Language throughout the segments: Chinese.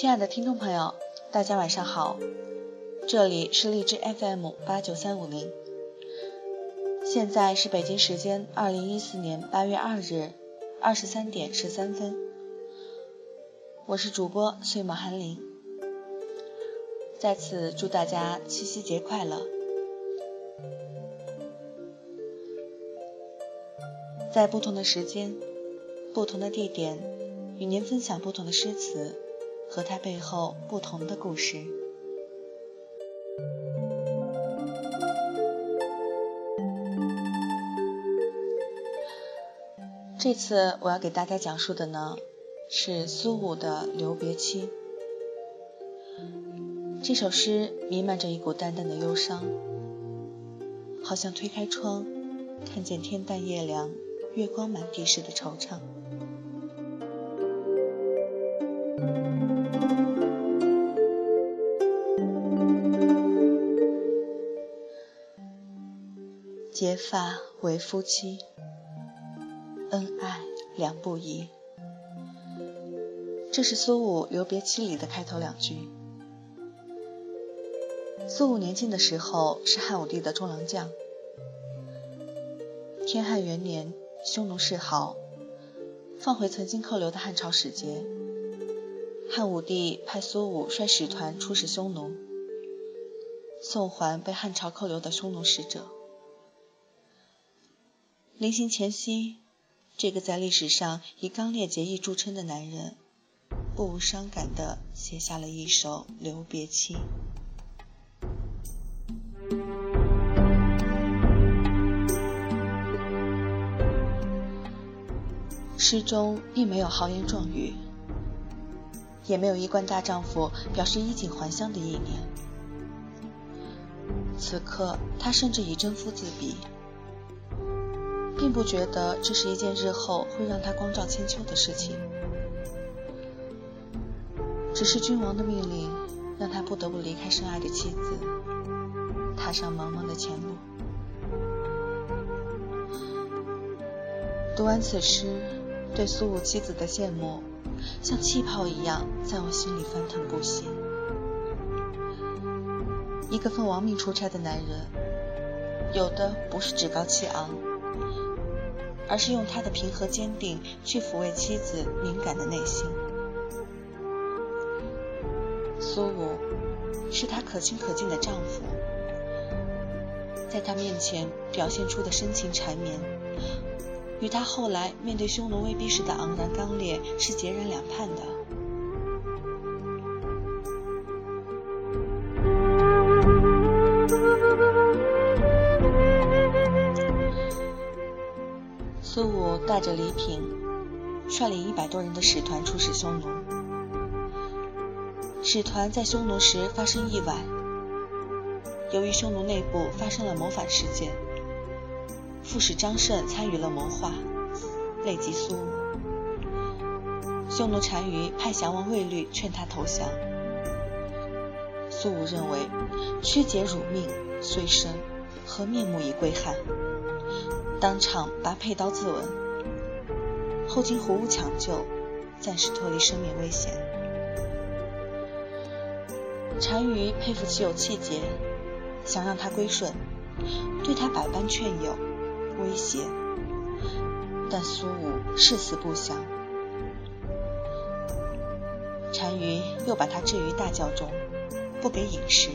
亲爱的听众朋友，大家晚上好，这里是荔枝 FM 八九三五零，现在是北京时间二零一四年八月二日二十三点十三分，我是主播岁末寒林，在此祝大家七夕节快乐，在不同的时间、不同的地点，与您分享不同的诗词。和他背后不同的故事。这次我要给大家讲述的呢，是苏武的《留别妻》。这首诗弥漫着一股淡淡的忧伤，好像推开窗，看见天淡夜凉、月光满地时的惆怅。结发为夫妻，恩爱两不疑。这是苏武留别妻里的开头两句。苏武年轻的时候是汉武帝的中郎将。天汉元年，匈奴世豪，放回曾经扣留的汉朝使节。汉武帝派苏武率使团出使匈奴，送还被汉朝扣留的匈奴使者。临行前夕，这个在历史上以刚烈节义著称的男人，不无伤感地写下了一首《留别妻》。诗中并没有豪言壮语，也没有一贯大丈夫表示衣锦还乡的意念。此刻，他甚至以征夫自比。并不觉得这是一件日后会让他光照千秋的事情，只是君王的命令让他不得不离开深爱的妻子，踏上茫茫的前路。读完此诗，对苏武妻子的羡慕像气泡一样在我心里翻腾不息。一个奉王命出差的男人，有的不是趾高气昂。而是用他的平和坚定去抚慰妻子敏感的内心。苏武是他可亲可敬的丈夫，在他面前表现出的深情缠绵，与他后来面对匈奴威逼时的昂然刚烈是截然两判的。带着礼品，率领一百多人的使团出使匈奴。使团在匈奴时发生意外，由于匈奴内部发生了谋反事件，副使张胜参与了谋划，累及苏武。匈奴单于派降王卫律劝他投降，苏武认为屈节辱命虽生，何面目以归汉？当场拔佩刀自刎，后经胡武抢救，暂时脱离生命危险。单于佩服其有气节，想让他归顺，对他百般劝诱、威胁，但苏武誓死不降。单于又把他置于大轿中，不给饮食。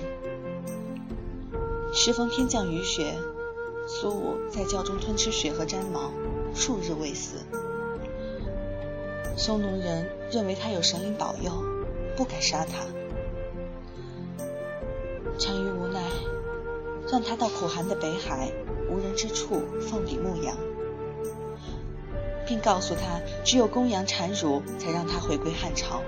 时逢天降雨雪。苏武在窖中吞吃雪和毡毛，数日未死。匈奴人认为他有神灵保佑，不敢杀他。单于无奈，让他到苦寒的北海无人之处奉礼牧羊，并告诉他，只有公羊产乳，才让他回归汉朝。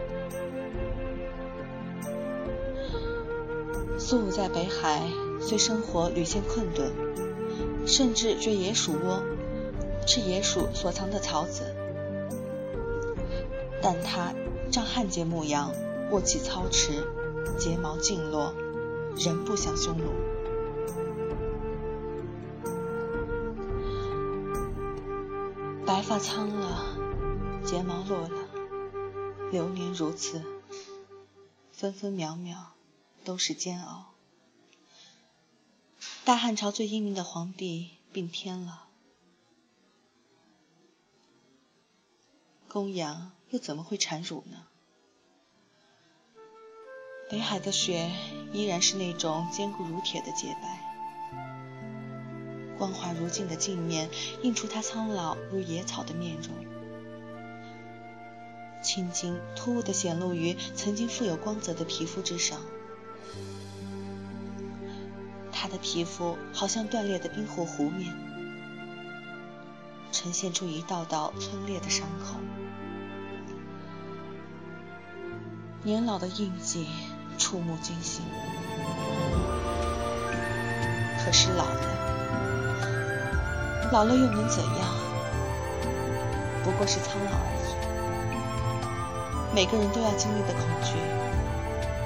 苏武在北海虽生活屡见困顿。甚至掘野鼠窝，吃野鼠所藏的草籽，但他仗汉奸牧羊，卧起操持，睫毛尽落，仍不降匈奴。白发苍了，睫毛落了，流年如此，分分秒秒都是煎熬。大汉朝最英明的皇帝病天了，公羊又怎么会产乳呢？北海的雪依然是那种坚固如铁的洁白，光滑如镜的镜面映出他苍老如野草的面容，青筋突兀地显露于曾经富有光泽的皮肤之上。他的皮肤好像断裂的冰湖湖面，呈现出一道道皴裂的伤口，年老的印记。触目惊心，可是老了，老了又能怎样？不过是苍老而已。每个人都要经历的恐惧，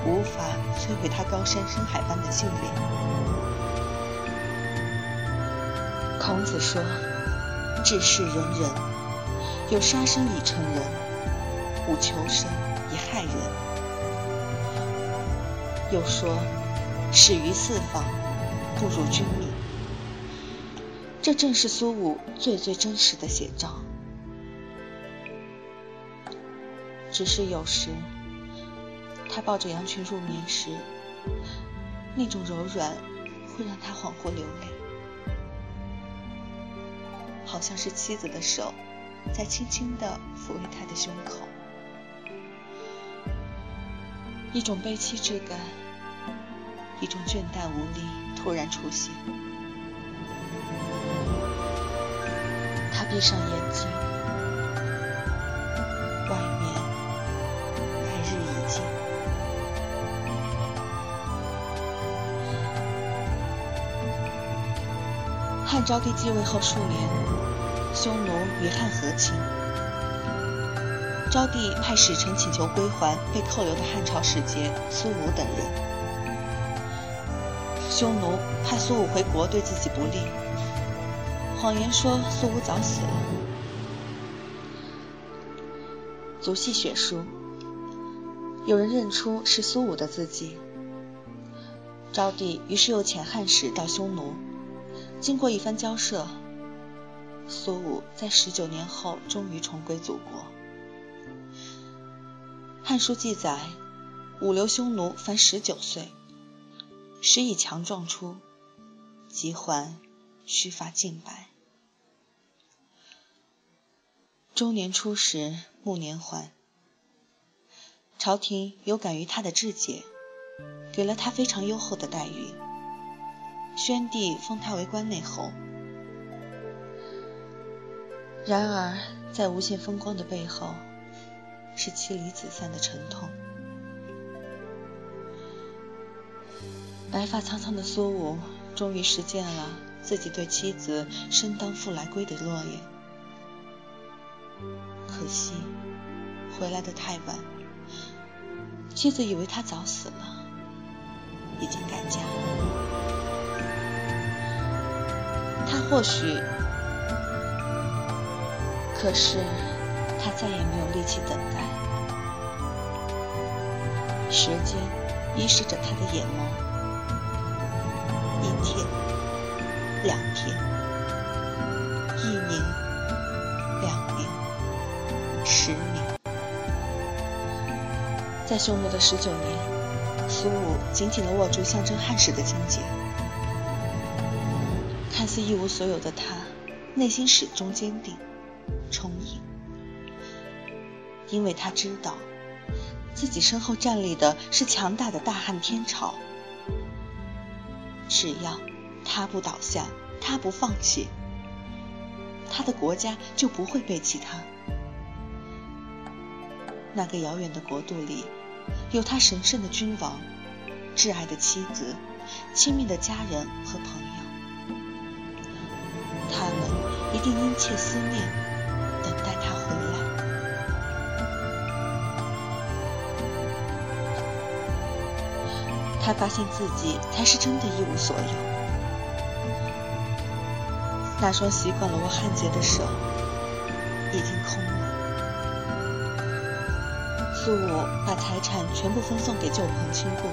无法摧毁他高山深海般的训练。孔子说：“治世仁人，有杀生以成仁，无求生以害人。”又说：“始于四方，不如君命。”这正是苏武最最真实的写照。只是有时，他抱着羊群入眠时，那种柔软会让他恍惚流泪，好像是妻子的手在轻轻地抚慰他的胸口。一种悲戚之感，一种倦怠无力突然出现。他闭上眼睛，外面白日已尽。汉昭帝继位后数年，匈奴与汉和亲。昭帝派使臣请求归还被扣留的汉朝使节苏武等人。匈奴怕苏武回国对自己不利，谎言说苏武早死了。足系血书，有人认出是苏武的字迹。昭帝于是又遣汉使到匈奴，经过一番交涉，苏武在十九年后终于重归祖国。汉书记载，武留匈奴凡十九岁，时已强壮出，即还须发尽白。中年初时暮年还，朝廷有感于他的志节，给了他非常优厚的待遇。宣帝封他为关内侯。然而，在无限风光的背后，是妻离子散的沉痛。白发苍苍的苏武终于实现了自己对妻子“生当复来归”的诺言。可惜回来的太晚，妻子以为他早死了，已经改嫁。他或许，可是。他再也没有力气等待，时间遗失着他的眼眸。天，两天，一年，两年，十年，在匈奴的十九年，苏武紧紧地握住象征汉室的荆棘。看似一无所有的他，内心始终坚定、充盈。因为他知道，自己身后站立的是强大的大汉天朝，只要他不倒下，他不放弃，他的国家就不会背弃他。那个遥远的国度里，有他神圣的君王、挚爱的妻子、亲密的家人和朋友，他们一定殷切思念。他发现自己才是真的一无所有。那双习惯了握汉节的手已经空了，苏武把财产全部分送给旧朋亲故，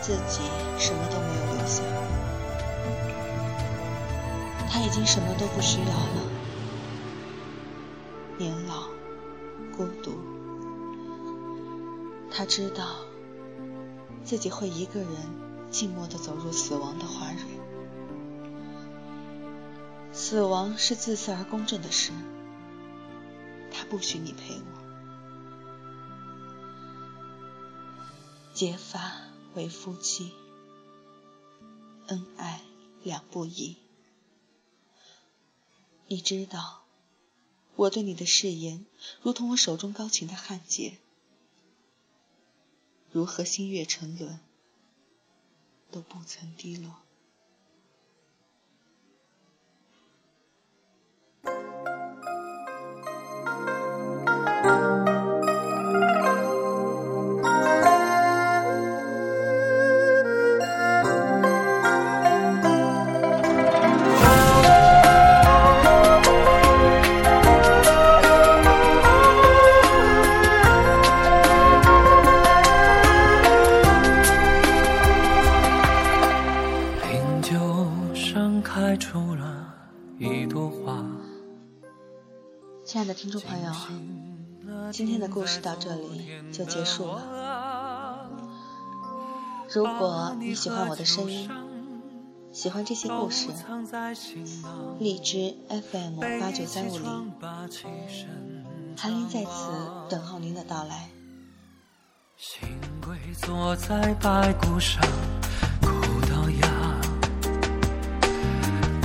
自己什么都没有留下。他已经什么都不需要了，年老，孤独。他知道自己会一个人静默地走入死亡的花蕊。死亡是自私而公正的事，他不许你陪我。结发为夫妻，恩爱两不疑。你知道，我对你的誓言，如同我手中高擎的焊结，如何心月沉沦，都不曾低落。到这里就结束了。如果你喜欢我的声音，喜欢这些故事，荔枝 FM 八九三五零，韩林在此等候您的到来。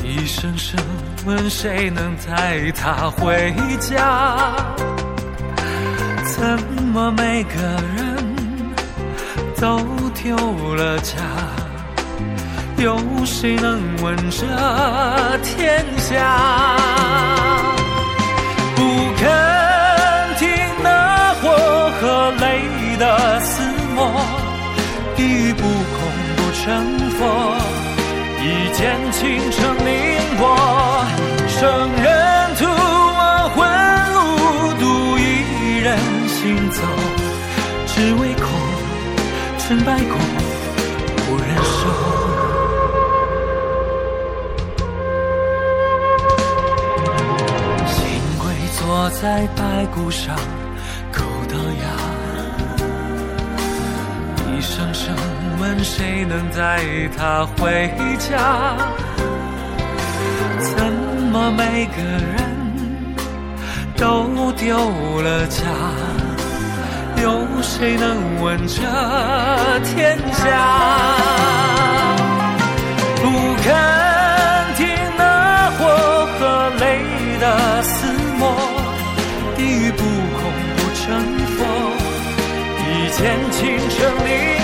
一声声问谁能带她回家？怎么每个人都丢了家？有谁能问这天下？不肯听那火和泪的厮磨，地狱不空不成佛。一见倾城凌波，在白骨上，口到牙。一声声问谁能带他回家？怎么每个人都丢了家？有谁能问这天下？不肯一见倾城。